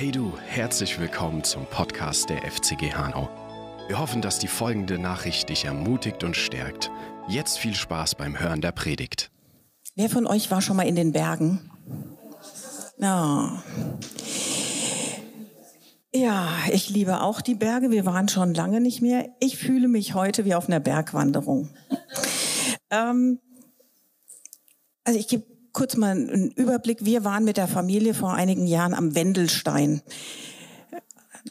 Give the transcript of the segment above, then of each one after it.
Hey du, herzlich willkommen zum Podcast der FCG Hanau. Wir hoffen, dass die folgende Nachricht dich ermutigt und stärkt. Jetzt viel Spaß beim Hören der Predigt. Wer von euch war schon mal in den Bergen? Ja. Ja, ich liebe auch die Berge. Wir waren schon lange nicht mehr. Ich fühle mich heute wie auf einer Bergwanderung. ähm, also ich gebe kurz mal einen Überblick. Wir waren mit der Familie vor einigen Jahren am Wendelstein.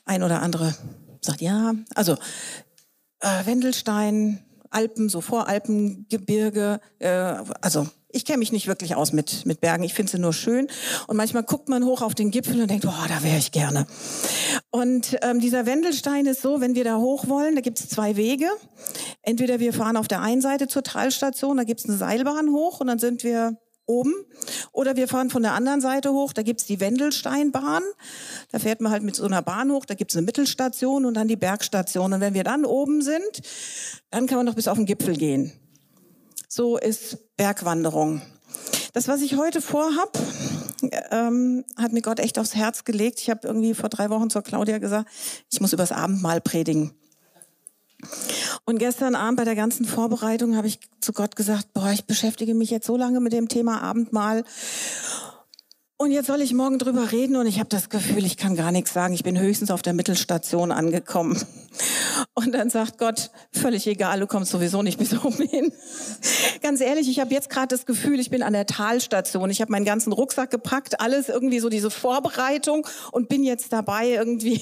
Ein oder andere sagt ja. Also äh, Wendelstein, Alpen, so Voralpengebirge. Äh, also ich kenne mich nicht wirklich aus mit, mit Bergen. Ich finde sie nur schön. Und manchmal guckt man hoch auf den Gipfel und denkt, oh, da wäre ich gerne. Und ähm, dieser Wendelstein ist so, wenn wir da hoch wollen, da gibt es zwei Wege. Entweder wir fahren auf der einen Seite zur Talstation, da gibt es eine Seilbahn hoch und dann sind wir oben. Oder wir fahren von der anderen Seite hoch, da gibt's die Wendelsteinbahn. Da fährt man halt mit so einer Bahn hoch, da gibt's eine Mittelstation und dann die Bergstation. Und wenn wir dann oben sind, dann kann man noch bis auf den Gipfel gehen. So ist Bergwanderung. Das, was ich heute vorhab, ähm, hat mir Gott echt aufs Herz gelegt. Ich habe irgendwie vor drei Wochen zur Claudia gesagt, ich muss übers Abendmahl predigen. Und gestern Abend bei der ganzen Vorbereitung habe ich zu Gott gesagt, boah, ich beschäftige mich jetzt so lange mit dem Thema Abendmahl und jetzt soll ich morgen drüber reden und ich habe das Gefühl, ich kann gar nichts sagen. Ich bin höchstens auf der Mittelstation angekommen. Und dann sagt Gott, völlig egal, du kommst sowieso nicht bis oben hin. Ganz ehrlich, ich habe jetzt gerade das Gefühl, ich bin an der Talstation. Ich habe meinen ganzen Rucksack gepackt, alles irgendwie so diese Vorbereitung und bin jetzt dabei, irgendwie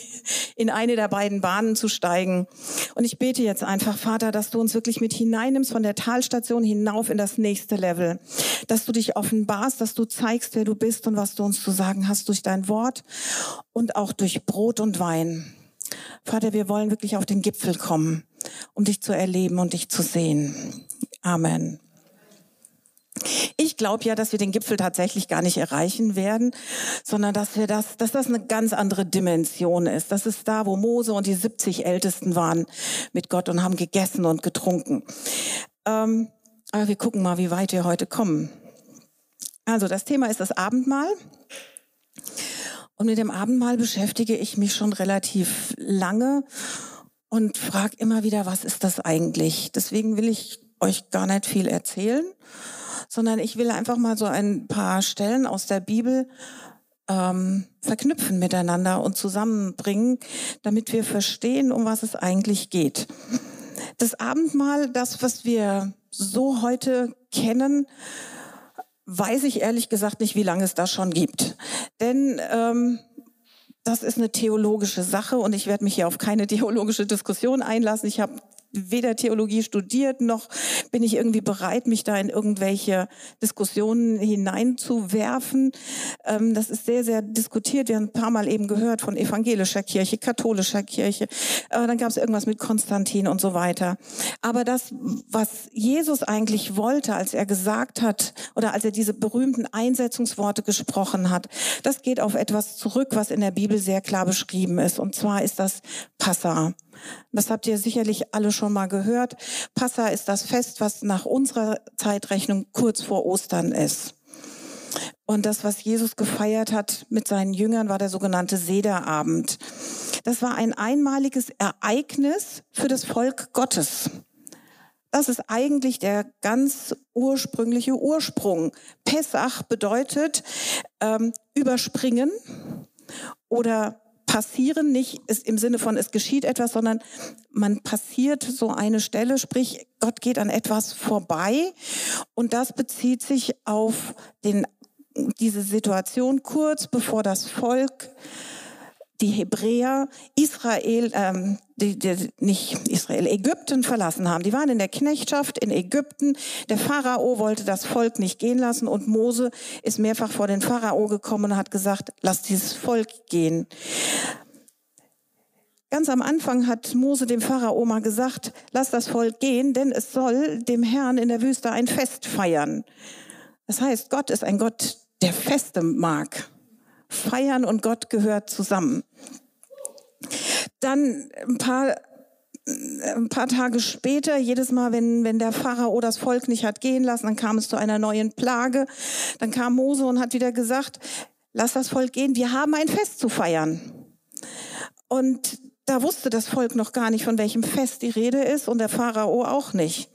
in eine der beiden Bahnen zu steigen. Und ich bete jetzt einfach, Vater, dass du uns wirklich mit hineinnimmst von der Talstation hinauf in das nächste Level. Dass du dich offenbarst, dass du zeigst, wer du bist und was was du uns zu sagen hast durch dein Wort und auch durch Brot und Wein. Vater, wir wollen wirklich auf den Gipfel kommen, um dich zu erleben und dich zu sehen. Amen. Ich glaube ja, dass wir den Gipfel tatsächlich gar nicht erreichen werden, sondern dass wir das, dass das eine ganz andere Dimension ist. Das ist da, wo Mose und die 70 Ältesten waren mit Gott und haben gegessen und getrunken. Ähm, aber wir gucken mal, wie weit wir heute kommen. Also das Thema ist das Abendmahl. Und mit dem Abendmahl beschäftige ich mich schon relativ lange und frage immer wieder, was ist das eigentlich? Deswegen will ich euch gar nicht viel erzählen, sondern ich will einfach mal so ein paar Stellen aus der Bibel ähm, verknüpfen miteinander und zusammenbringen, damit wir verstehen, um was es eigentlich geht. Das Abendmahl, das, was wir so heute kennen, weiß ich ehrlich gesagt nicht, wie lange es das schon gibt. Denn ähm, das ist eine theologische Sache und ich werde mich hier auf keine theologische Diskussion einlassen. Ich habe weder Theologie studiert, noch bin ich irgendwie bereit, mich da in irgendwelche Diskussionen hineinzuwerfen. Ähm, das ist sehr, sehr diskutiert. Wir haben ein paar Mal eben gehört von evangelischer Kirche, katholischer Kirche. Äh, dann gab es irgendwas mit Konstantin und so weiter. Aber das, was Jesus eigentlich wollte, als er gesagt hat oder als er diese berühmten Einsetzungsworte gesprochen hat, das geht auf etwas zurück, was in der Bibel sehr klar beschrieben ist. Und zwar ist das Passa. Das habt ihr sicherlich alle schon mal gehört. Passa ist das Fest, was nach unserer Zeitrechnung kurz vor Ostern ist. Und das, was Jesus gefeiert hat mit seinen Jüngern, war der sogenannte Sederabend. Das war ein einmaliges Ereignis für das Volk Gottes. Das ist eigentlich der ganz ursprüngliche Ursprung. Pessach bedeutet ähm, überspringen oder passieren nicht ist im Sinne von es geschieht etwas, sondern man passiert so eine Stelle, sprich Gott geht an etwas vorbei und das bezieht sich auf den, diese Situation kurz bevor das Volk die Hebräer Israel, ähm, die, die, nicht Israel, Ägypten verlassen haben. Die waren in der Knechtschaft in Ägypten. Der Pharao wollte das Volk nicht gehen lassen und Mose ist mehrfach vor den Pharao gekommen und hat gesagt, lass dieses Volk gehen. Ganz am Anfang hat Mose dem Pharao mal gesagt, lass das Volk gehen, denn es soll dem Herrn in der Wüste ein Fest feiern. Das heißt, Gott ist ein Gott, der Feste mag. Feiern und Gott gehört zusammen. Dann ein paar ein paar Tage später, jedes Mal, wenn, wenn der Pharao das Volk nicht hat gehen lassen, dann kam es zu einer neuen Plage. Dann kam Mose und hat wieder gesagt, lass das Volk gehen, wir haben ein Fest zu feiern. Und da wusste das Volk noch gar nicht, von welchem Fest die Rede ist und der Pharao auch nicht.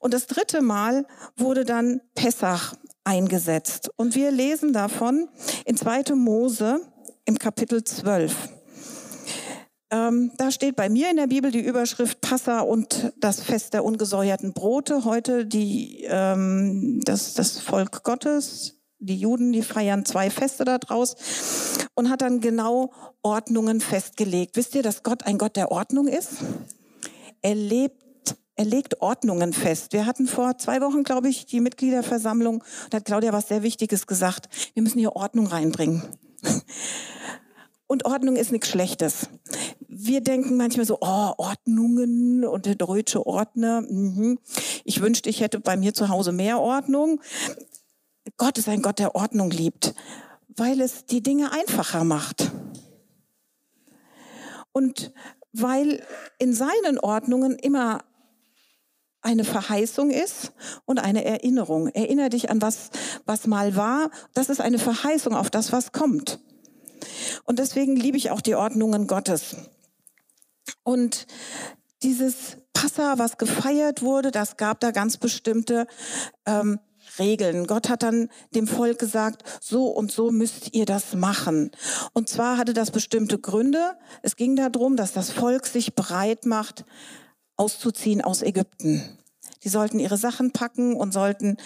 Und das dritte Mal wurde dann Pessach eingesetzt. Und wir lesen davon in 2. Mose im Kapitel 12. Ähm, da steht bei mir in der Bibel die Überschrift Passa und das Fest der ungesäuerten Brote. Heute die, ähm, das, das Volk Gottes, die Juden, die feiern zwei Feste daraus und hat dann genau Ordnungen festgelegt. Wisst ihr, dass Gott ein Gott der Ordnung ist? Er lebt er legt Ordnungen fest. Wir hatten vor zwei Wochen, glaube ich, die Mitgliederversammlung. Da hat Claudia was sehr Wichtiges gesagt. Wir müssen hier Ordnung reinbringen. Und Ordnung ist nichts Schlechtes. Wir denken manchmal so, oh, Ordnungen und der deutsche Ordner. Mhm. Ich wünschte, ich hätte bei mir zu Hause mehr Ordnung. Gott ist ein Gott, der Ordnung liebt, weil es die Dinge einfacher macht. Und weil in seinen Ordnungen immer eine Verheißung ist und eine Erinnerung. Erinnere dich an was, was mal war. Das ist eine Verheißung auf das, was kommt. Und deswegen liebe ich auch die Ordnungen Gottes. Und dieses Passa, was gefeiert wurde, das gab da ganz bestimmte ähm, Regeln. Gott hat dann dem Volk gesagt, so und so müsst ihr das machen. Und zwar hatte das bestimmte Gründe. Es ging darum, dass das Volk sich bereit macht, auszuziehen aus Ägypten. Die sollten ihre Sachen packen und sollten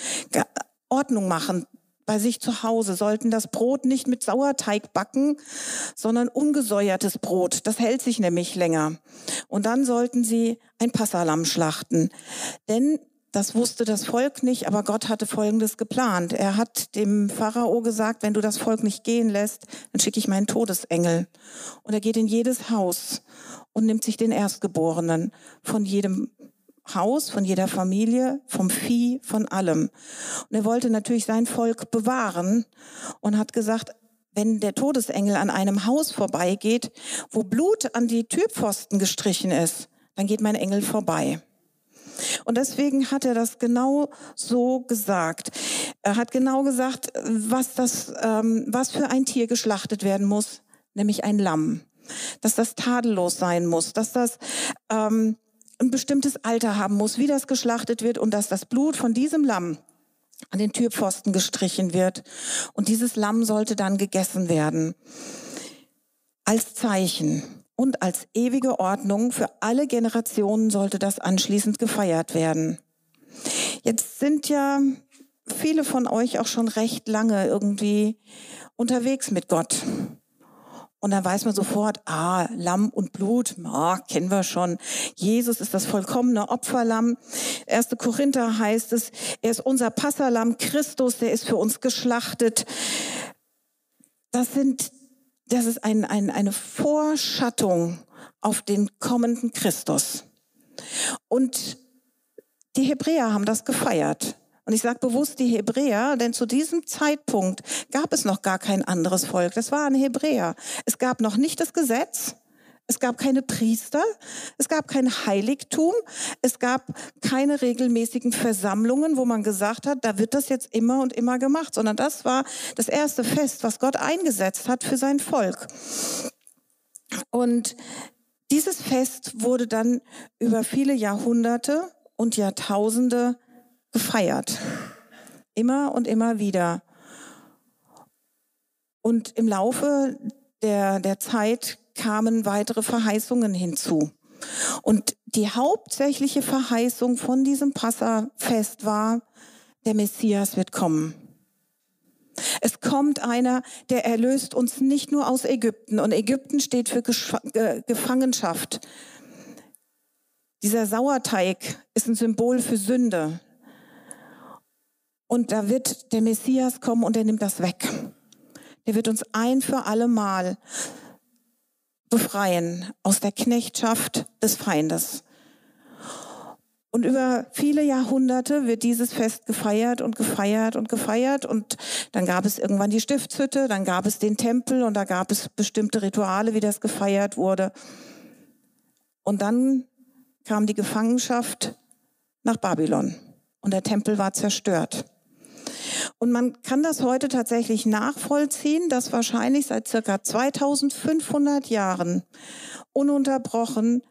Ordnung machen bei sich zu Hause, sollten das Brot nicht mit Sauerteig backen, sondern ungesäuertes Brot. Das hält sich nämlich länger. Und dann sollten sie ein Passalam schlachten. Denn das wusste das Volk nicht, aber Gott hatte Folgendes geplant. Er hat dem Pharao gesagt, wenn du das Volk nicht gehen lässt, dann schicke ich meinen Todesengel. Und er geht in jedes Haus und nimmt sich den Erstgeborenen von jedem Haus, von jeder Familie, vom Vieh, von allem. Und er wollte natürlich sein Volk bewahren und hat gesagt, wenn der Todesengel an einem Haus vorbeigeht, wo Blut an die Türpfosten gestrichen ist, dann geht mein Engel vorbei. Und deswegen hat er das genau so gesagt. Er hat genau gesagt, was das, ähm, was für ein Tier geschlachtet werden muss, nämlich ein Lamm dass das tadellos sein muss, dass das ähm, ein bestimmtes Alter haben muss, wie das geschlachtet wird und dass das Blut von diesem Lamm an den Türpfosten gestrichen wird. Und dieses Lamm sollte dann gegessen werden. Als Zeichen und als ewige Ordnung für alle Generationen sollte das anschließend gefeiert werden. Jetzt sind ja viele von euch auch schon recht lange irgendwie unterwegs mit Gott. Und dann weiß man sofort, ah, Lamm und Blut, ah, kennen wir schon. Jesus ist das vollkommene Opferlamm. 1. Korinther heißt es, er ist unser Passalam, Christus, der ist für uns geschlachtet. Das sind, das ist ein, ein, eine Vorschattung auf den kommenden Christus. Und die Hebräer haben das gefeiert. Und ich sage bewusst die Hebräer, denn zu diesem Zeitpunkt gab es noch gar kein anderes Volk. Das waren Hebräer. Es gab noch nicht das Gesetz. Es gab keine Priester, es gab kein Heiligtum, es gab keine regelmäßigen Versammlungen, wo man gesagt hat, da wird das jetzt immer und immer gemacht, sondern das war das erste Fest, was Gott eingesetzt hat für sein Volk. Und dieses Fest wurde dann über viele Jahrhunderte und Jahrtausende gefeiert. Immer und immer wieder. Und im Laufe der, der Zeit kamen weitere Verheißungen hinzu. Und die hauptsächliche Verheißung von diesem Passafest war, der Messias wird kommen. Es kommt einer, der erlöst uns nicht nur aus Ägypten. Und Ägypten steht für Gefangenschaft. Dieser Sauerteig ist ein Symbol für Sünde. Und da wird der Messias kommen und er nimmt das weg. Der wird uns ein für alle Mal befreien aus der Knechtschaft des Feindes. Und über viele Jahrhunderte wird dieses Fest gefeiert und gefeiert und gefeiert. Und dann gab es irgendwann die Stiftshütte, dann gab es den Tempel und da gab es bestimmte Rituale, wie das gefeiert wurde. Und dann kam die Gefangenschaft nach Babylon und der Tempel war zerstört. Und man kann das heute tatsächlich nachvollziehen, dass wahrscheinlich seit circa 2500 Jahren ununterbrochen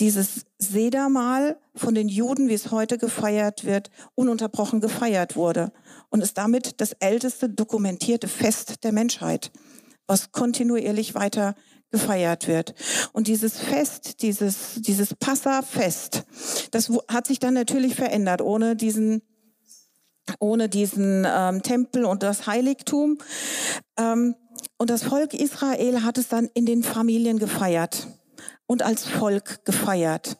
dieses Sedermal von den Juden, wie es heute gefeiert wird, ununterbrochen gefeiert wurde und ist damit das älteste dokumentierte Fest der Menschheit, was kontinuierlich weiter gefeiert wird. Und dieses Fest, dieses, dieses Passa-Fest, das hat sich dann natürlich verändert, ohne diesen ohne diesen ähm, Tempel und das Heiligtum. Ähm, und das Volk Israel hat es dann in den Familien gefeiert und als Volk gefeiert.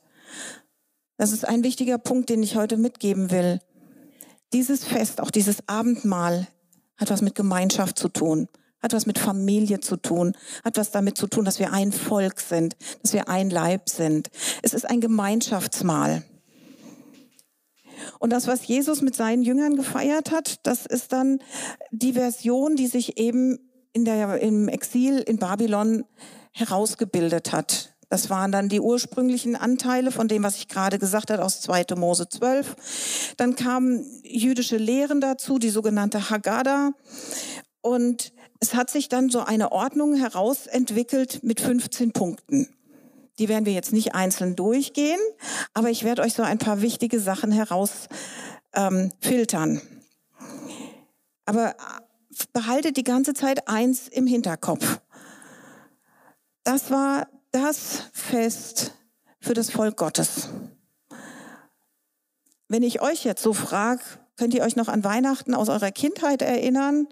Das ist ein wichtiger Punkt, den ich heute mitgeben will. Dieses Fest, auch dieses Abendmahl, hat was mit Gemeinschaft zu tun, hat was mit Familie zu tun, hat was damit zu tun, dass wir ein Volk sind, dass wir ein Leib sind. Es ist ein Gemeinschaftsmahl. Und das, was Jesus mit seinen Jüngern gefeiert hat, das ist dann die Version, die sich eben in der, im Exil in Babylon herausgebildet hat. Das waren dann die ursprünglichen Anteile von dem, was ich gerade gesagt habe, aus 2. Mose 12. Dann kamen jüdische Lehren dazu, die sogenannte Haggadah. Und es hat sich dann so eine Ordnung herausentwickelt mit 15 Punkten. Die werden wir jetzt nicht einzeln durchgehen, aber ich werde euch so ein paar wichtige Sachen herausfiltern. Ähm, aber behaltet die ganze Zeit eins im Hinterkopf. Das war das Fest für das Volk Gottes. Wenn ich euch jetzt so frage, könnt ihr euch noch an Weihnachten aus eurer Kindheit erinnern?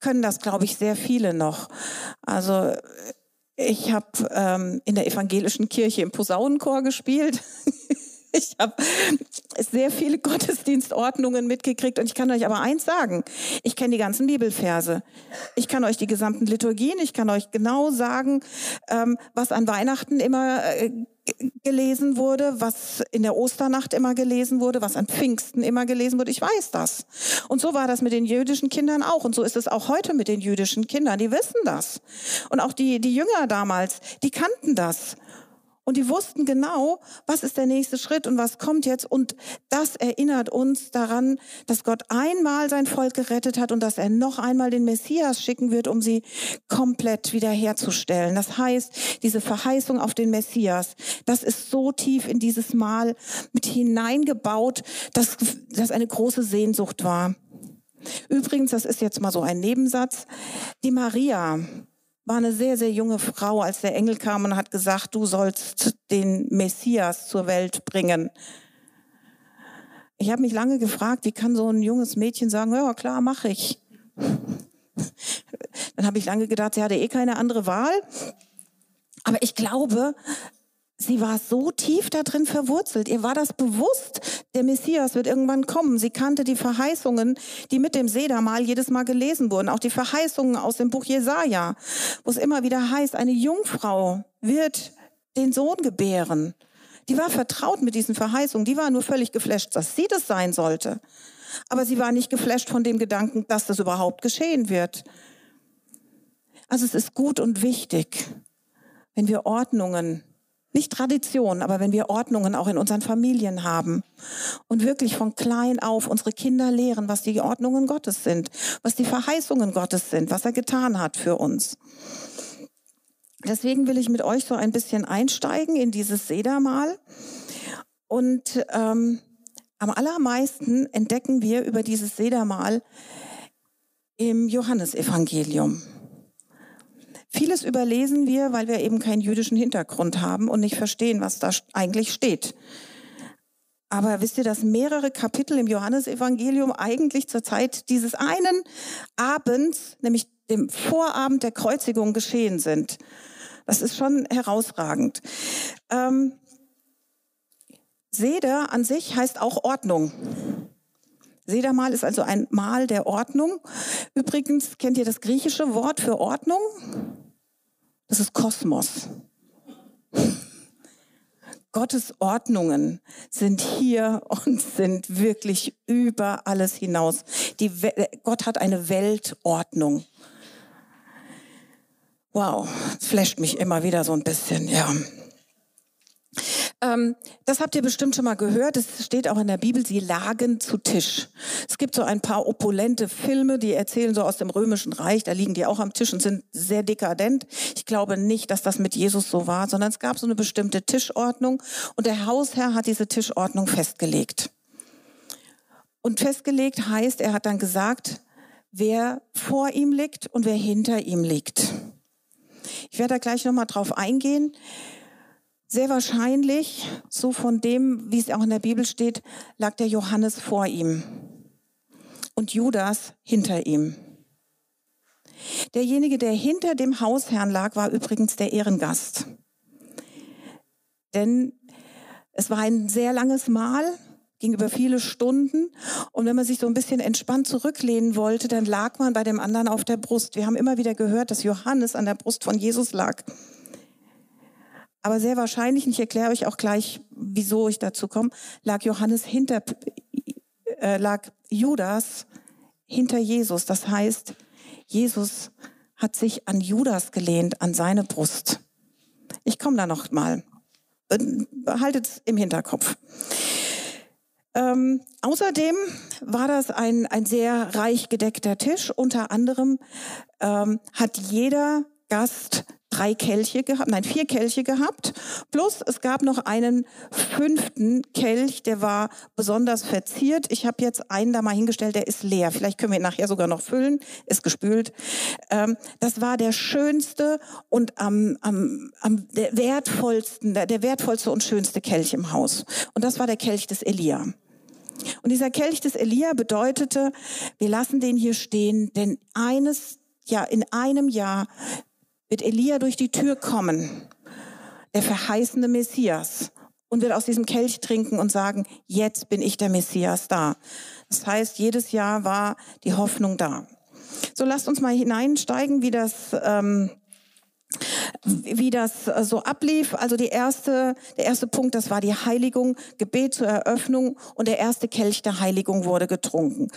Können das, glaube ich, sehr viele noch. Also ich habe ähm, in der evangelischen Kirche im Posaunenchor gespielt. ich habe sehr viele Gottesdienstordnungen mitgekriegt und ich kann euch aber eins sagen, ich kenne die ganzen Bibelverse. Ich kann euch die gesamten Liturgien, ich kann euch genau sagen, ähm, was an Weihnachten immer äh, gelesen wurde, was in der Osternacht immer gelesen wurde, was an Pfingsten immer gelesen wurde. Ich weiß das. Und so war das mit den jüdischen Kindern auch. Und so ist es auch heute mit den jüdischen Kindern. Die wissen das. Und auch die, die Jünger damals, die kannten das. Und die wussten genau, was ist der nächste Schritt und was kommt jetzt. Und das erinnert uns daran, dass Gott einmal sein Volk gerettet hat und dass er noch einmal den Messias schicken wird, um sie komplett wiederherzustellen. Das heißt, diese Verheißung auf den Messias, das ist so tief in dieses Mal mit hineingebaut, dass das eine große Sehnsucht war. Übrigens, das ist jetzt mal so ein Nebensatz, die Maria, war eine sehr, sehr junge Frau, als der Engel kam und hat gesagt, du sollst den Messias zur Welt bringen. Ich habe mich lange gefragt, wie kann so ein junges Mädchen sagen, ja klar, mache ich. Dann habe ich lange gedacht, sie hatte eh keine andere Wahl. Aber ich glaube, sie war so tief da drin verwurzelt. Ihr war das bewusst, der Messias wird irgendwann kommen. Sie kannte die Verheißungen, die mit dem Sedermal jedes Mal gelesen wurden. Auch die Verheißungen aus dem Buch Jesaja, wo es immer wieder heißt, eine Jungfrau wird den Sohn gebären. Die war vertraut mit diesen Verheißungen. Die war nur völlig geflasht, dass sie das sein sollte. Aber sie war nicht geflasht von dem Gedanken, dass das überhaupt geschehen wird. Also es ist gut und wichtig, wenn wir Ordnungen nicht Tradition, aber wenn wir Ordnungen auch in unseren Familien haben und wirklich von klein auf unsere Kinder lehren, was die Ordnungen Gottes sind, was die Verheißungen Gottes sind, was er getan hat für uns. Deswegen will ich mit euch so ein bisschen einsteigen in dieses Sedermal. Und ähm, am allermeisten entdecken wir über dieses Sedermal im Johannesevangelium. Vieles überlesen wir, weil wir eben keinen jüdischen Hintergrund haben und nicht verstehen, was da eigentlich steht. Aber wisst ihr, dass mehrere Kapitel im Johannesevangelium eigentlich zur Zeit dieses einen Abends, nämlich dem Vorabend der Kreuzigung, geschehen sind? Das ist schon herausragend. Ähm, Seder an sich heißt auch Ordnung. Sedermal ist also ein Mal der Ordnung. Übrigens kennt ihr das griechische Wort für Ordnung? Das ist Kosmos. Gottes Ordnungen sind hier und sind wirklich über alles hinaus. Gott hat eine Weltordnung. Wow, das flasht mich immer wieder so ein bisschen, ja. Ähm, das habt ihr bestimmt schon mal gehört. Es steht auch in der Bibel, sie lagen zu Tisch. Es gibt so ein paar opulente Filme, die erzählen so aus dem Römischen Reich. Da liegen die auch am Tisch und sind sehr dekadent. Ich glaube nicht, dass das mit Jesus so war, sondern es gab so eine bestimmte Tischordnung und der Hausherr hat diese Tischordnung festgelegt. Und festgelegt heißt, er hat dann gesagt, wer vor ihm liegt und wer hinter ihm liegt. Ich werde da gleich nochmal drauf eingehen. Sehr wahrscheinlich, so von dem, wie es auch in der Bibel steht, lag der Johannes vor ihm und Judas hinter ihm. Derjenige, der hinter dem Hausherrn lag, war übrigens der Ehrengast. Denn es war ein sehr langes Mahl, ging über viele Stunden. Und wenn man sich so ein bisschen entspannt zurücklehnen wollte, dann lag man bei dem anderen auf der Brust. Wir haben immer wieder gehört, dass Johannes an der Brust von Jesus lag. Aber sehr wahrscheinlich, und ich erkläre euch auch gleich, wieso ich dazu komme, lag Johannes hinter, äh, lag Judas hinter Jesus. Das heißt, Jesus hat sich an Judas gelehnt, an seine Brust. Ich komme da noch mal. Behaltet es im Hinterkopf. Ähm, außerdem war das ein, ein sehr reich gedeckter Tisch. Unter anderem ähm, hat jeder Gast drei Kelche gehabt, nein, vier Kelche gehabt. Plus es gab noch einen fünften Kelch, der war besonders verziert. Ich habe jetzt einen da mal hingestellt, der ist leer. Vielleicht können wir ihn nachher sogar noch füllen, ist gespült. Ähm, das war der schönste und am, am, am der wertvollsten, der, der wertvollste und schönste Kelch im Haus. Und das war der Kelch des Elia. Und dieser Kelch des Elia bedeutete, wir lassen den hier stehen, denn eines, ja, in einem Jahr wird Elia durch die Tür kommen, der verheißene Messias, und wird aus diesem Kelch trinken und sagen, jetzt bin ich der Messias da. Das heißt, jedes Jahr war die Hoffnung da. So lasst uns mal hineinsteigen, wie das ähm, wie das so ablief. Also die erste, der erste Punkt, das war die Heiligung, Gebet zur Eröffnung und der erste Kelch der Heiligung wurde getrunken.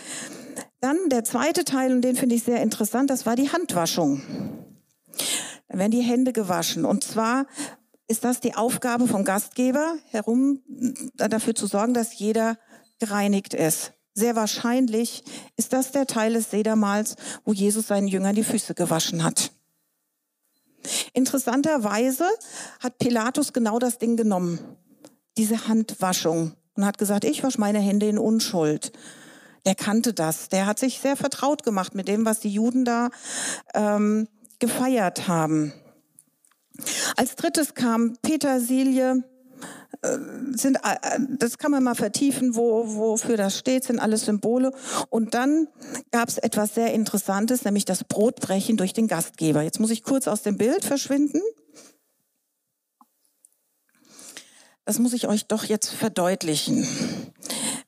Dann der zweite Teil, und den finde ich sehr interessant, das war die Handwaschung. Dann werden die Hände gewaschen. Und zwar ist das die Aufgabe vom Gastgeber, herum dafür zu sorgen, dass jeder gereinigt ist. Sehr wahrscheinlich ist das der Teil des Sedermals, wo Jesus seinen Jüngern die Füße gewaschen hat. Interessanterweise hat Pilatus genau das Ding genommen, diese Handwaschung, und hat gesagt, ich wasche meine Hände in Unschuld. Der kannte das. Der hat sich sehr vertraut gemacht mit dem, was die Juden da ähm, gefeiert haben. Als drittes kam Petersilie, äh, sind, äh, das kann man mal vertiefen, wo, wofür das steht, sind alles Symbole. Und dann gab es etwas sehr Interessantes, nämlich das Brotbrechen durch den Gastgeber. Jetzt muss ich kurz aus dem Bild verschwinden. Das muss ich euch doch jetzt verdeutlichen.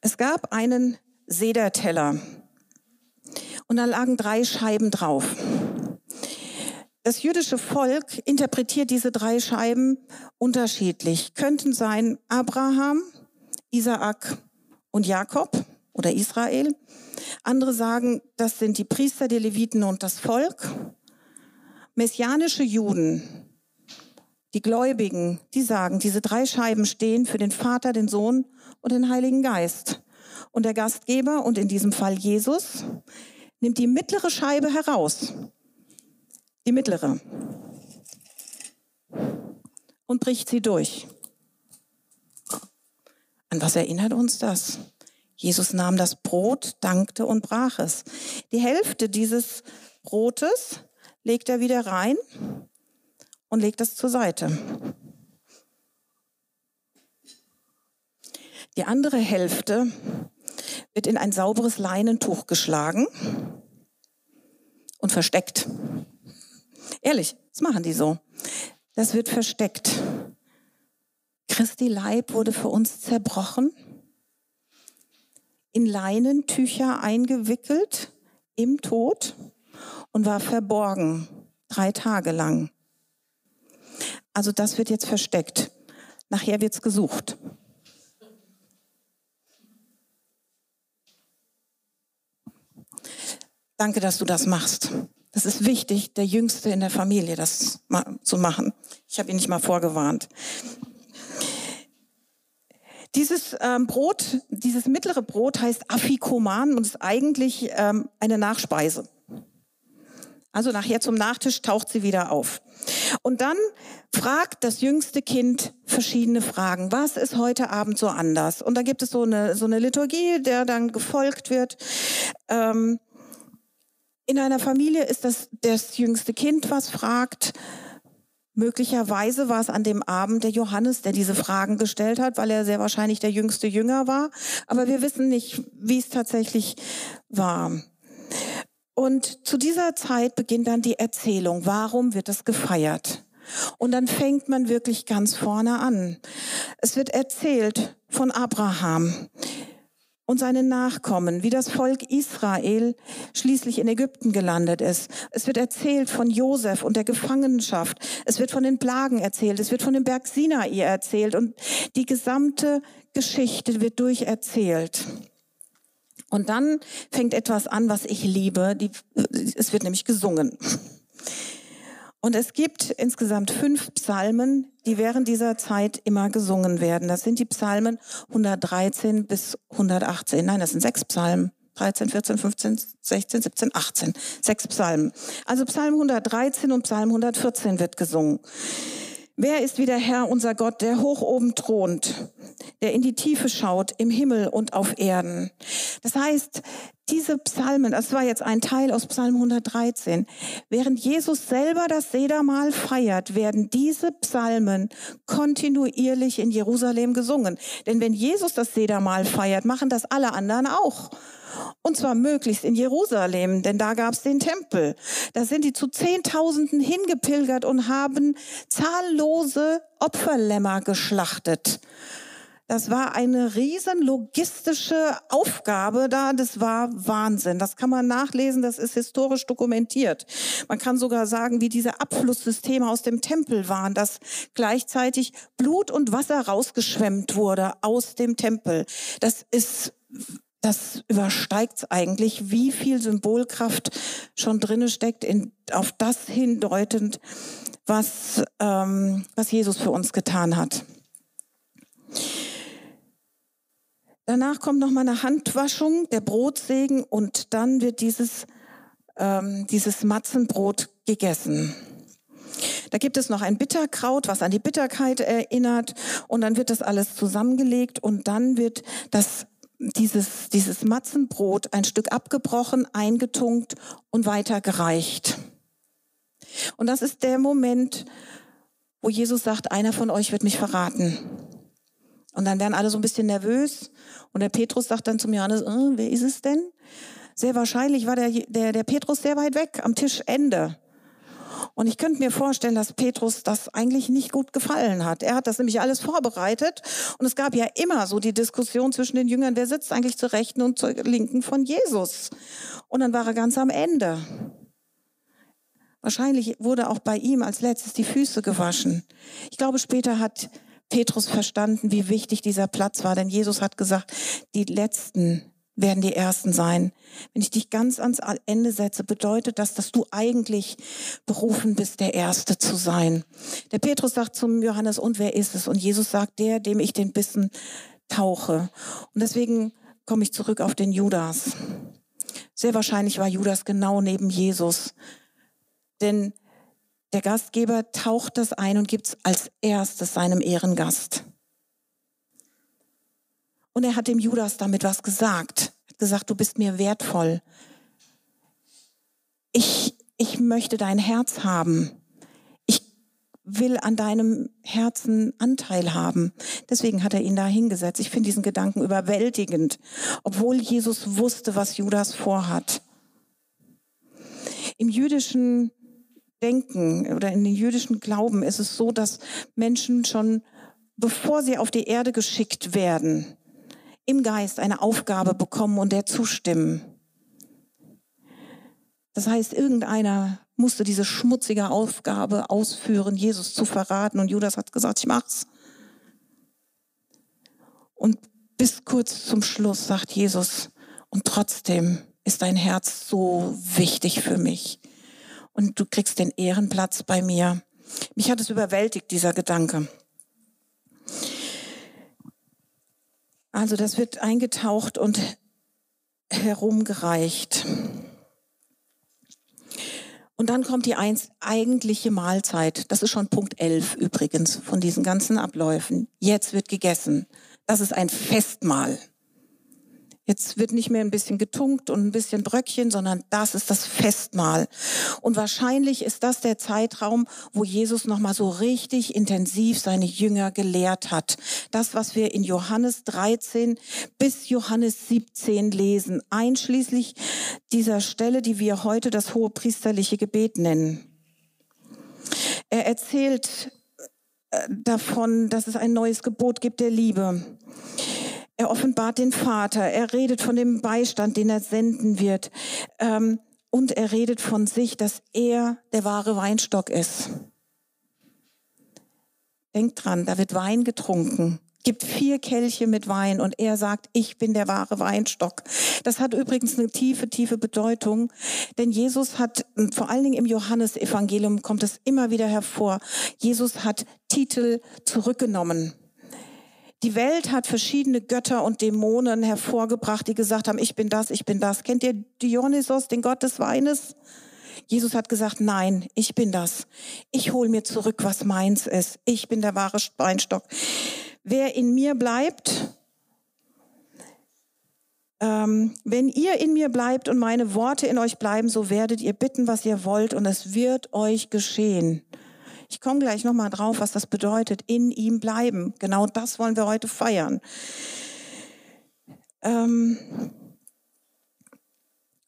Es gab einen Sederteller und da lagen drei Scheiben drauf. Das jüdische Volk interpretiert diese drei Scheiben unterschiedlich. Könnten sein Abraham, Isaak und Jakob oder Israel. Andere sagen, das sind die Priester, die Leviten und das Volk. Messianische Juden, die Gläubigen, die sagen, diese drei Scheiben stehen für den Vater, den Sohn und den Heiligen Geist. Und der Gastgeber, und in diesem Fall Jesus, nimmt die mittlere Scheibe heraus die mittlere, und bricht sie durch. An was erinnert uns das? Jesus nahm das Brot, dankte und brach es. Die Hälfte dieses Brotes legt er wieder rein und legt es zur Seite. Die andere Hälfte wird in ein sauberes Leinentuch geschlagen und versteckt. Ehrlich, das machen die so. Das wird versteckt. Christi Leib wurde für uns zerbrochen, in Leinentücher eingewickelt, im Tod und war verborgen, drei Tage lang. Also das wird jetzt versteckt. Nachher wird's gesucht. Danke, dass du das machst. Das ist wichtig, der Jüngste in der Familie das zu machen. Ich habe ihn nicht mal vorgewarnt. Dieses ähm, Brot, dieses mittlere Brot heißt Afikoman und ist eigentlich ähm, eine Nachspeise. Also nachher zum Nachtisch taucht sie wieder auf. Und dann fragt das jüngste Kind verschiedene Fragen. Was ist heute Abend so anders? Und da gibt es so eine, so eine Liturgie, der dann gefolgt wird. Ähm, in einer Familie ist das das jüngste Kind, was fragt. Möglicherweise war es an dem Abend der Johannes, der diese Fragen gestellt hat, weil er sehr wahrscheinlich der jüngste Jünger war. Aber wir wissen nicht, wie es tatsächlich war. Und zu dieser Zeit beginnt dann die Erzählung. Warum wird das gefeiert? Und dann fängt man wirklich ganz vorne an. Es wird erzählt von Abraham und seinen Nachkommen, wie das Volk Israel schließlich in Ägypten gelandet ist. Es wird erzählt von Josef und der Gefangenschaft. Es wird von den Plagen erzählt. Es wird von dem Berg Sinai erzählt. Und die gesamte Geschichte wird durcherzählt. Und dann fängt etwas an, was ich liebe. Die, es wird nämlich gesungen. Und es gibt insgesamt fünf Psalmen, die während dieser Zeit immer gesungen werden. Das sind die Psalmen 113 bis 118. Nein, das sind sechs Psalmen. 13, 14, 15, 16, 17, 18. Sechs Psalmen. Also Psalm 113 und Psalm 114 wird gesungen. Wer ist wie der Herr, unser Gott, der hoch oben thront, der in die Tiefe schaut, im Himmel und auf Erden? Das heißt, diese Psalmen, das war jetzt ein Teil aus Psalm 113, während Jesus selber das Sedermahl feiert, werden diese Psalmen kontinuierlich in Jerusalem gesungen. Denn wenn Jesus das Sedermahl feiert, machen das alle anderen auch. Und zwar möglichst in Jerusalem, denn da gab es den Tempel. Da sind die zu Zehntausenden hingepilgert und haben zahllose Opferlämmer geschlachtet. Das war eine riesen logistische Aufgabe da. Das war Wahnsinn. Das kann man nachlesen. Das ist historisch dokumentiert. Man kann sogar sagen, wie diese Abflusssysteme aus dem Tempel waren, dass gleichzeitig Blut und Wasser rausgeschwemmt wurde aus dem Tempel. Das ist das übersteigt eigentlich, wie viel Symbolkraft schon drinne steckt, in, auf das hindeutend, was, ähm, was Jesus für uns getan hat. Danach kommt noch mal eine Handwaschung, der Brotsegen und dann wird dieses, ähm, dieses Matzenbrot gegessen. Da gibt es noch ein Bitterkraut, was an die Bitterkeit erinnert und dann wird das alles zusammengelegt und dann wird das dieses, dieses Matzenbrot ein Stück abgebrochen, eingetunkt und weitergereicht. Und das ist der Moment, wo Jesus sagt, einer von euch wird mich verraten. Und dann werden alle so ein bisschen nervös. Und der Petrus sagt dann zum Johannes, äh, wer ist es denn? Sehr wahrscheinlich war der, der, der Petrus sehr weit weg, am Tischende. Und ich könnte mir vorstellen, dass Petrus das eigentlich nicht gut gefallen hat. Er hat das nämlich alles vorbereitet. Und es gab ja immer so die Diskussion zwischen den Jüngern, wer sitzt eigentlich zur Rechten und zur Linken von Jesus. Und dann war er ganz am Ende. Wahrscheinlich wurde auch bei ihm als letztes die Füße gewaschen. Ich glaube, später hat Petrus verstanden, wie wichtig dieser Platz war, denn Jesus hat gesagt, die Letzten werden die Ersten sein. Wenn ich dich ganz ans Ende setze, bedeutet das, dass du eigentlich berufen bist, der Erste zu sein. Der Petrus sagt zum Johannes, und wer ist es? Und Jesus sagt, der, dem ich den Bissen tauche. Und deswegen komme ich zurück auf den Judas. Sehr wahrscheinlich war Judas genau neben Jesus. Denn der Gastgeber taucht das ein und gibt es als erstes seinem Ehrengast. Und er hat dem Judas damit was gesagt. Er hat gesagt, du bist mir wertvoll. Ich, ich möchte dein Herz haben. Ich will an deinem Herzen Anteil haben. Deswegen hat er ihn da hingesetzt. Ich finde diesen Gedanken überwältigend, obwohl Jesus wusste, was Judas vorhat. Im jüdischen Denken oder in den jüdischen Glauben ist es so, dass Menschen schon, bevor sie auf die Erde geschickt werden, im Geist eine Aufgabe bekommen und der zustimmen. Das heißt, irgendeiner musste diese schmutzige Aufgabe ausführen, Jesus zu verraten. Und Judas hat gesagt, ich mach's. Und bis kurz zum Schluss sagt Jesus, und trotzdem ist dein Herz so wichtig für mich. Und du kriegst den Ehrenplatz bei mir. Mich hat es überwältigt, dieser Gedanke. Also das wird eingetaucht und herumgereicht. Und dann kommt die eigentliche Mahlzeit. Das ist schon Punkt 11 übrigens von diesen ganzen Abläufen. Jetzt wird gegessen. Das ist ein Festmahl. Jetzt wird nicht mehr ein bisschen getunkt und ein bisschen Bröckchen, sondern das ist das Festmahl. Und wahrscheinlich ist das der Zeitraum, wo Jesus noch mal so richtig intensiv seine Jünger gelehrt hat. Das, was wir in Johannes 13 bis Johannes 17 lesen, einschließlich dieser Stelle, die wir heute das hohe priesterliche Gebet nennen. Er erzählt äh, davon, dass es ein neues Gebot gibt der Liebe. Er offenbart den Vater. Er redet von dem Beistand, den er senden wird. Ähm, und er redet von sich, dass er der wahre Weinstock ist. Denkt dran, da wird Wein getrunken. Gibt vier Kelche mit Wein und er sagt, ich bin der wahre Weinstock. Das hat übrigens eine tiefe, tiefe Bedeutung, denn Jesus hat, vor allen Dingen im Johannesevangelium kommt es immer wieder hervor, Jesus hat Titel zurückgenommen. Die Welt hat verschiedene Götter und Dämonen hervorgebracht, die gesagt haben, ich bin das, ich bin das. Kennt ihr Dionysos, den Gott des Weines? Jesus hat gesagt, nein, ich bin das. Ich hole mir zurück, was meins ist. Ich bin der wahre Weinstock. Wer in mir bleibt, ähm, wenn ihr in mir bleibt und meine Worte in euch bleiben, so werdet ihr bitten, was ihr wollt und es wird euch geschehen. Ich komme gleich nochmal drauf, was das bedeutet. In ihm bleiben. Genau das wollen wir heute feiern. Ähm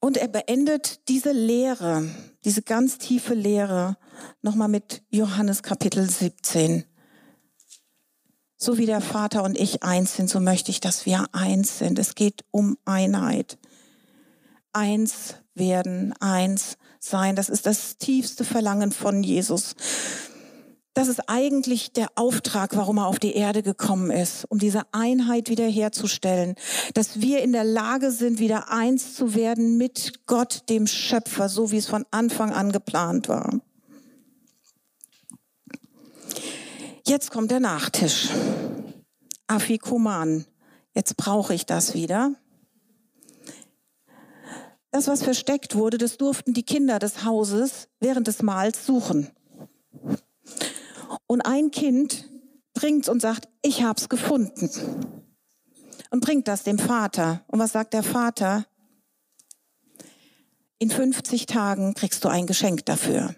und er beendet diese Lehre, diese ganz tiefe Lehre, nochmal mit Johannes Kapitel 17. So wie der Vater und ich eins sind, so möchte ich, dass wir eins sind. Es geht um Einheit. Eins werden, eins sein. Das ist das tiefste Verlangen von Jesus. Das ist eigentlich der Auftrag, warum er auf die Erde gekommen ist, um diese Einheit wiederherzustellen, dass wir in der Lage sind, wieder eins zu werden mit Gott, dem Schöpfer, so wie es von Anfang an geplant war. Jetzt kommt der Nachtisch. Afikuman. Jetzt brauche ich das wieder. Das, was versteckt wurde, das durften die Kinder des Hauses während des Mahls suchen. Und ein Kind bringt und sagt, ich hab's gefunden. Und bringt das dem Vater. Und was sagt der Vater? In 50 Tagen kriegst du ein Geschenk dafür.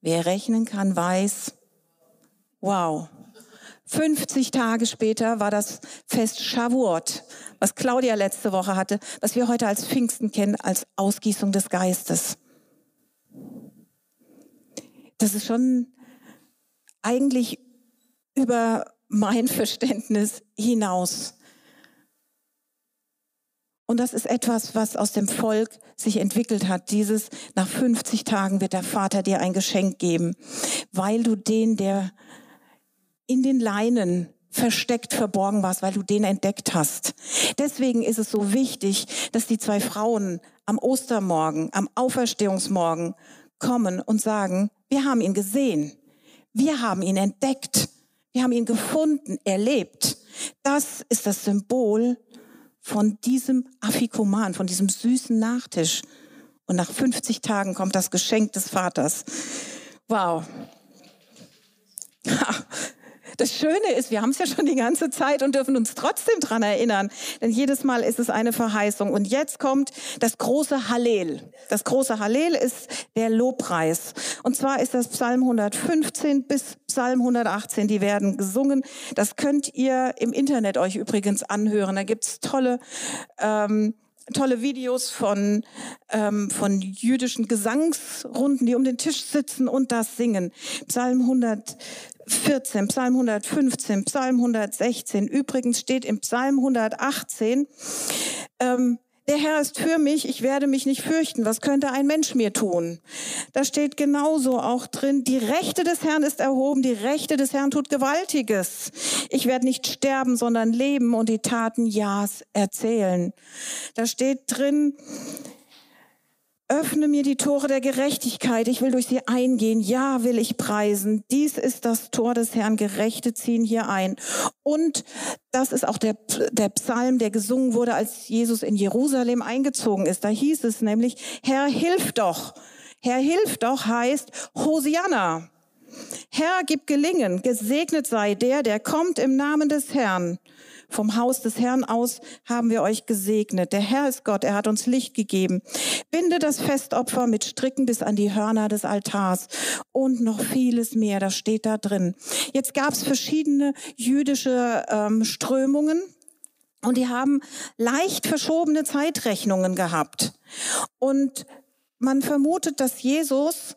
Wer rechnen kann, weiß, wow. 50 Tage später war das Fest Shavuot, was Claudia letzte Woche hatte, was wir heute als Pfingsten kennen, als Ausgießung des Geistes das ist schon eigentlich über mein Verständnis hinaus. Und das ist etwas, was aus dem Volk sich entwickelt hat. Dieses, nach 50 Tagen wird der Vater dir ein Geschenk geben, weil du den, der in den Leinen versteckt, verborgen warst, weil du den entdeckt hast. Deswegen ist es so wichtig, dass die zwei Frauen am Ostermorgen, am Auferstehungsmorgen kommen und sagen, wir haben ihn gesehen. Wir haben ihn entdeckt. Wir haben ihn gefunden, erlebt. Das ist das Symbol von diesem Afikoman, von diesem süßen Nachtisch. Und nach 50 Tagen kommt das Geschenk des Vaters. Wow. Das Schöne ist, wir haben es ja schon die ganze Zeit und dürfen uns trotzdem dran erinnern, denn jedes Mal ist es eine Verheißung. Und jetzt kommt das große Hallel. Das große Hallel ist der Lobpreis. Und zwar ist das Psalm 115 bis Psalm 118, die werden gesungen. Das könnt ihr im Internet euch übrigens anhören. Da gibt's tolle ähm, tolle Videos von, ähm, von jüdischen Gesangsrunden, die um den Tisch sitzen und das singen. Psalm 100, 14, Psalm 115, Psalm 116. Übrigens steht im Psalm 118, ähm, der Herr ist für mich, ich werde mich nicht fürchten. Was könnte ein Mensch mir tun? Da steht genauso auch drin, die Rechte des Herrn ist erhoben, die Rechte des Herrn tut Gewaltiges. Ich werde nicht sterben, sondern leben und die Taten Ja's erzählen. Da steht drin, Öffne mir die Tore der Gerechtigkeit. Ich will durch sie eingehen. Ja, will ich preisen. Dies ist das Tor des Herrn. Gerechte ziehen hier ein. Und das ist auch der, der Psalm, der gesungen wurde, als Jesus in Jerusalem eingezogen ist. Da hieß es nämlich, Herr, hilf doch. Herr, hilf doch heißt Hosianna. Herr, gib gelingen. Gesegnet sei der, der kommt im Namen des Herrn. Vom Haus des Herrn aus haben wir euch gesegnet. Der Herr ist Gott, er hat uns Licht gegeben. Binde das Festopfer mit Stricken bis an die Hörner des Altars und noch vieles mehr, das steht da drin. Jetzt gab es verschiedene jüdische ähm, Strömungen. Und die haben leicht verschobene Zeitrechnungen gehabt. Und man vermutet, dass Jesus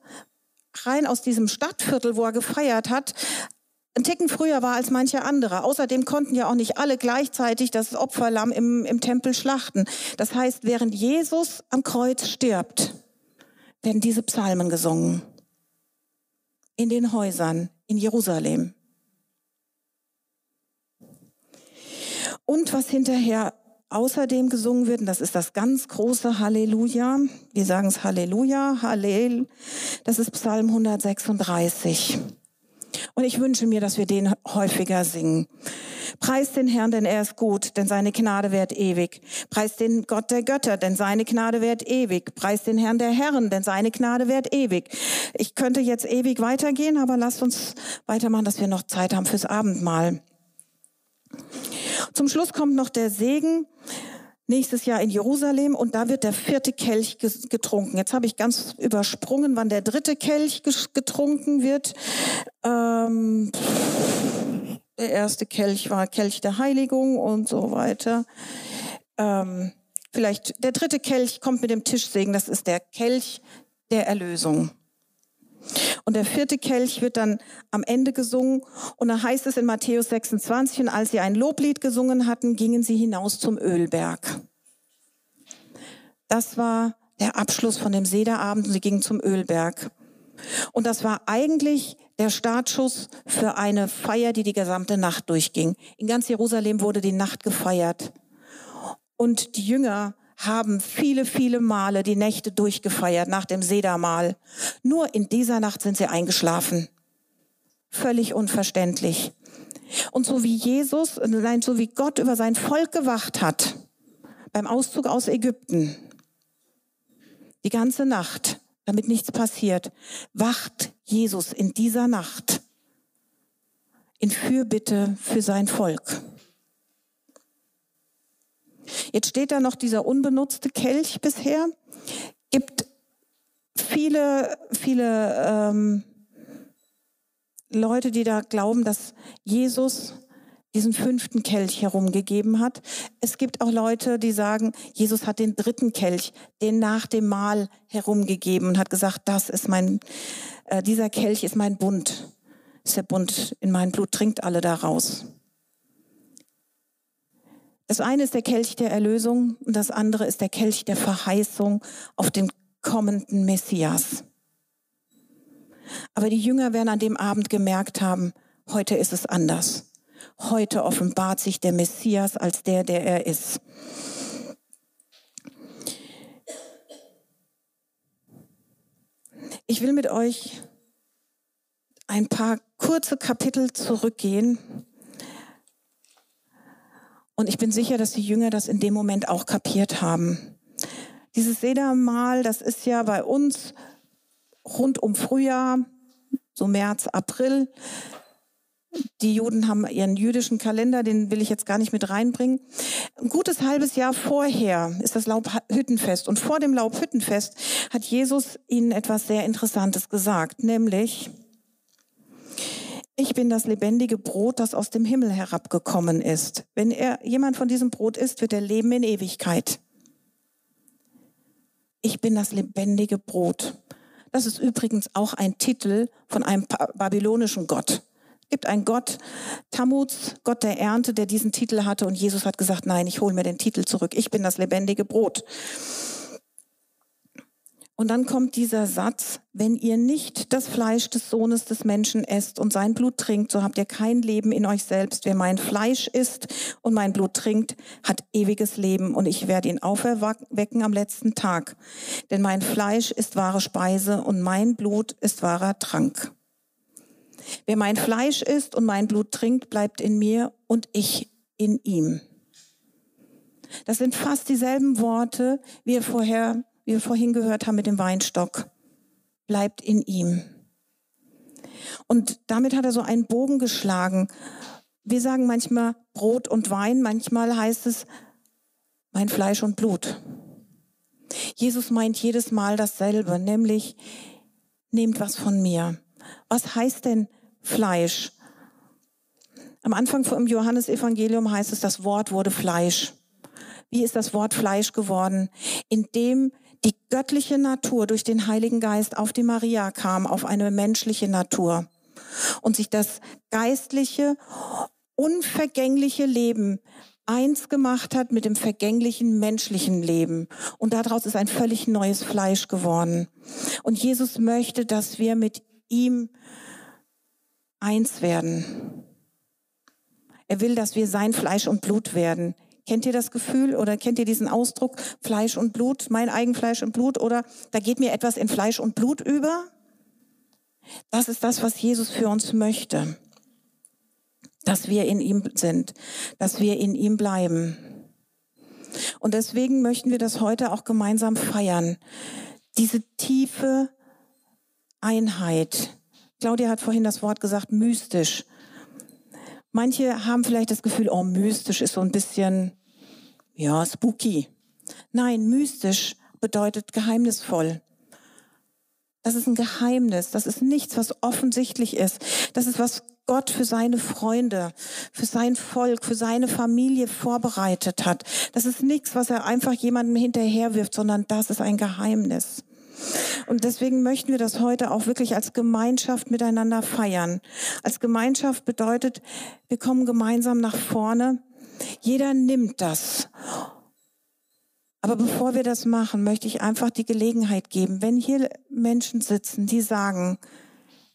rein aus diesem Stadtviertel, wo er gefeiert hat, ein Ticken früher war als manche andere. Außerdem konnten ja auch nicht alle gleichzeitig das Opferlamm im, im Tempel schlachten. Das heißt, während Jesus am Kreuz stirbt, werden diese Psalmen gesungen. In den Häusern in Jerusalem. Und was hinterher außerdem gesungen wird, und das ist das ganz große Halleluja, wir sagen es Halleluja, Hallel, das ist Psalm 136. Und ich wünsche mir, dass wir den häufiger singen. Preis den Herrn, denn er ist gut, denn seine Gnade währt ewig. Preis den Gott der Götter, denn seine Gnade währt ewig. Preis den Herrn der Herren, denn seine Gnade währt ewig. Ich könnte jetzt ewig weitergehen, aber lasst uns weitermachen, dass wir noch Zeit haben fürs Abendmahl. Zum Schluss kommt noch der Segen nächstes Jahr in Jerusalem und da wird der vierte Kelch getrunken. Jetzt habe ich ganz übersprungen, wann der dritte Kelch getrunken wird. Ähm, der erste Kelch war Kelch der Heiligung und so weiter. Ähm, vielleicht der dritte Kelch kommt mit dem Tischsegen. Das ist der Kelch der Erlösung. Und der vierte Kelch wird dann am Ende gesungen. Und da heißt es in Matthäus 26, und als sie ein Loblied gesungen hatten, gingen sie hinaus zum Ölberg. Das war der Abschluss von dem Sederabend und sie gingen zum Ölberg. Und das war eigentlich der Startschuss für eine Feier, die die gesamte Nacht durchging. In ganz Jerusalem wurde die Nacht gefeiert. Und die Jünger haben viele, viele Male die Nächte durchgefeiert nach dem Sedermahl. Nur in dieser Nacht sind sie eingeschlafen. Völlig unverständlich. Und so wie Jesus, nein, so wie Gott über sein Volk gewacht hat, beim Auszug aus Ägypten, die ganze Nacht, damit nichts passiert, wacht Jesus in dieser Nacht in Fürbitte für sein Volk. Jetzt steht da noch dieser unbenutzte Kelch bisher. Gibt viele, viele ähm, Leute, die da glauben, dass Jesus diesen fünften Kelch herumgegeben hat. Es gibt auch Leute, die sagen, Jesus hat den dritten Kelch, den nach dem Mahl herumgegeben und hat gesagt, das ist mein, äh, dieser Kelch ist mein Bund. Ist der Bund in mein Blut, trinkt alle daraus. Das eine ist der Kelch der Erlösung und das andere ist der Kelch der Verheißung auf den kommenden Messias. Aber die Jünger werden an dem Abend gemerkt haben, heute ist es anders. Heute offenbart sich der Messias als der, der er ist. Ich will mit euch ein paar kurze Kapitel zurückgehen und ich bin sicher, dass die Jünger das in dem Moment auch kapiert haben. Dieses Sedermal, das ist ja bei uns rund um Frühjahr, so März, April. Die Juden haben ihren jüdischen Kalender, den will ich jetzt gar nicht mit reinbringen. Ein gutes halbes Jahr vorher ist das Laubhüttenfest. Und vor dem Laubhüttenfest hat Jesus ihnen etwas sehr Interessantes gesagt, nämlich, ich bin das lebendige Brot, das aus dem Himmel herabgekommen ist. Wenn er, jemand von diesem Brot isst, wird er leben in Ewigkeit. Ich bin das lebendige Brot. Das ist übrigens auch ein Titel von einem babylonischen Gott. Es gibt einen Gott, Tammuz, Gott der Ernte, der diesen Titel hatte und Jesus hat gesagt, nein, ich hole mir den Titel zurück. Ich bin das lebendige Brot. Und dann kommt dieser Satz, wenn ihr nicht das Fleisch des Sohnes des Menschen esst und sein Blut trinkt, so habt ihr kein Leben in euch selbst. Wer mein Fleisch isst und mein Blut trinkt, hat ewiges Leben und ich werde ihn auferwecken am letzten Tag. Denn mein Fleisch ist wahre Speise und mein Blut ist wahrer Trank. Wer mein Fleisch isst und mein Blut trinkt, bleibt in mir und ich in ihm. Das sind fast dieselben Worte, wie wir vorher wie wir vorhin gehört haben mit dem Weinstock, bleibt in ihm. Und damit hat er so einen Bogen geschlagen. Wir sagen manchmal Brot und Wein, manchmal heißt es mein Fleisch und Blut. Jesus meint jedes Mal dasselbe, nämlich nehmt was von mir. Was heißt denn Fleisch? Am Anfang vom Johannesevangelium heißt es, das Wort wurde Fleisch. Wie ist das Wort Fleisch geworden? Indem die göttliche Natur durch den Heiligen Geist auf die Maria kam, auf eine menschliche Natur und sich das geistliche, unvergängliche Leben eins gemacht hat mit dem vergänglichen menschlichen Leben. Und daraus ist ein völlig neues Fleisch geworden. Und Jesus möchte, dass wir mit ihm eins werden. Er will, dass wir sein Fleisch und Blut werden. Kennt ihr das Gefühl oder kennt ihr diesen Ausdruck Fleisch und Blut, mein Eigenfleisch und Blut oder da geht mir etwas in Fleisch und Blut über? Das ist das, was Jesus für uns möchte. Dass wir in ihm sind, dass wir in ihm bleiben. Und deswegen möchten wir das heute auch gemeinsam feiern. Diese tiefe Einheit. Claudia hat vorhin das Wort gesagt, mystisch. Manche haben vielleicht das Gefühl, oh, mystisch ist so ein bisschen, ja, spooky. Nein, mystisch bedeutet geheimnisvoll. Das ist ein Geheimnis. Das ist nichts, was offensichtlich ist. Das ist, was Gott für seine Freunde, für sein Volk, für seine Familie vorbereitet hat. Das ist nichts, was er einfach jemandem hinterherwirft, sondern das ist ein Geheimnis. Und deswegen möchten wir das heute auch wirklich als Gemeinschaft miteinander feiern. Als Gemeinschaft bedeutet, wir kommen gemeinsam nach vorne. Jeder nimmt das. Aber bevor wir das machen, möchte ich einfach die Gelegenheit geben, wenn hier Menschen sitzen, die sagen,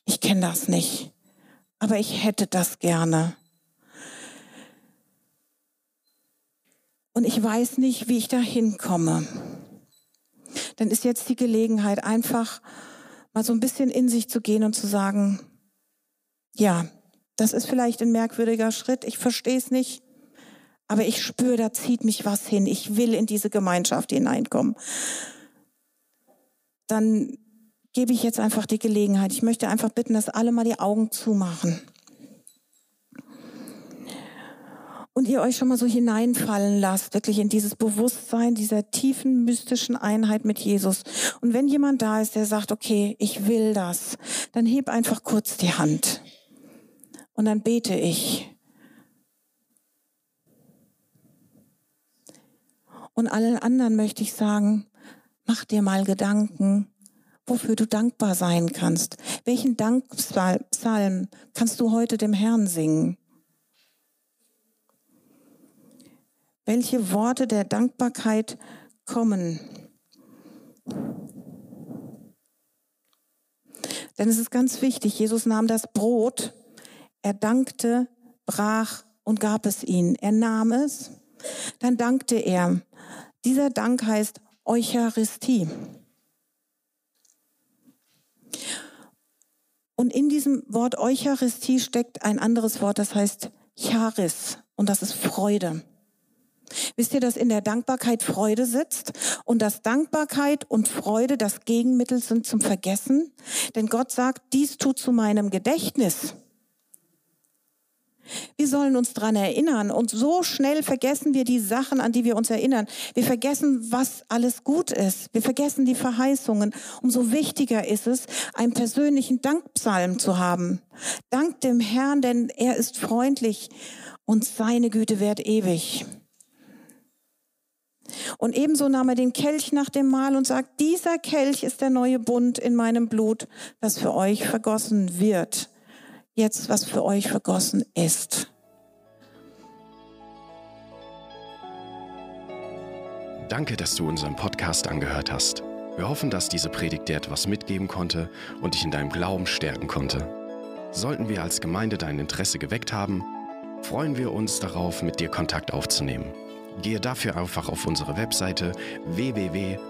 ich kenne das nicht, aber ich hätte das gerne. Und ich weiß nicht, wie ich da hinkomme dann ist jetzt die Gelegenheit, einfach mal so ein bisschen in sich zu gehen und zu sagen, ja, das ist vielleicht ein merkwürdiger Schritt, ich verstehe es nicht, aber ich spüre, da zieht mich was hin, ich will in diese Gemeinschaft hineinkommen. Dann gebe ich jetzt einfach die Gelegenheit. Ich möchte einfach bitten, dass alle mal die Augen zumachen. Und ihr euch schon mal so hineinfallen lasst, wirklich in dieses Bewusstsein dieser tiefen mystischen Einheit mit Jesus. Und wenn jemand da ist, der sagt, okay, ich will das, dann heb einfach kurz die Hand und dann bete ich. Und allen anderen möchte ich sagen, mach dir mal Gedanken, wofür du dankbar sein kannst. Welchen Dankpsalm kannst du heute dem Herrn singen? Welche Worte der Dankbarkeit kommen. Denn es ist ganz wichtig, Jesus nahm das Brot, er dankte, brach und gab es ihnen. Er nahm es, dann dankte er. Dieser Dank heißt Eucharistie. Und in diesem Wort Eucharistie steckt ein anderes Wort, das heißt Charis und das ist Freude. Wisst ihr, dass in der Dankbarkeit Freude sitzt und dass Dankbarkeit und Freude das Gegenmittel sind zum Vergessen? Denn Gott sagt, dies tut zu meinem Gedächtnis. Wir sollen uns dran erinnern und so schnell vergessen wir die Sachen, an die wir uns erinnern. Wir vergessen, was alles gut ist. Wir vergessen die Verheißungen. Umso wichtiger ist es, einen persönlichen Dankpsalm zu haben. Dank dem Herrn, denn er ist freundlich und seine Güte währt ewig. Und ebenso nahm er den Kelch nach dem Mahl und sagt, dieser Kelch ist der neue Bund in meinem Blut, das für euch vergossen wird. Jetzt, was für euch vergossen ist. Danke, dass du unseren Podcast angehört hast. Wir hoffen, dass diese Predigt dir etwas mitgeben konnte und dich in deinem Glauben stärken konnte. Sollten wir als Gemeinde dein Interesse geweckt haben, freuen wir uns darauf, mit dir Kontakt aufzunehmen. Gehe dafür einfach auf unsere Webseite www.fcghu.de.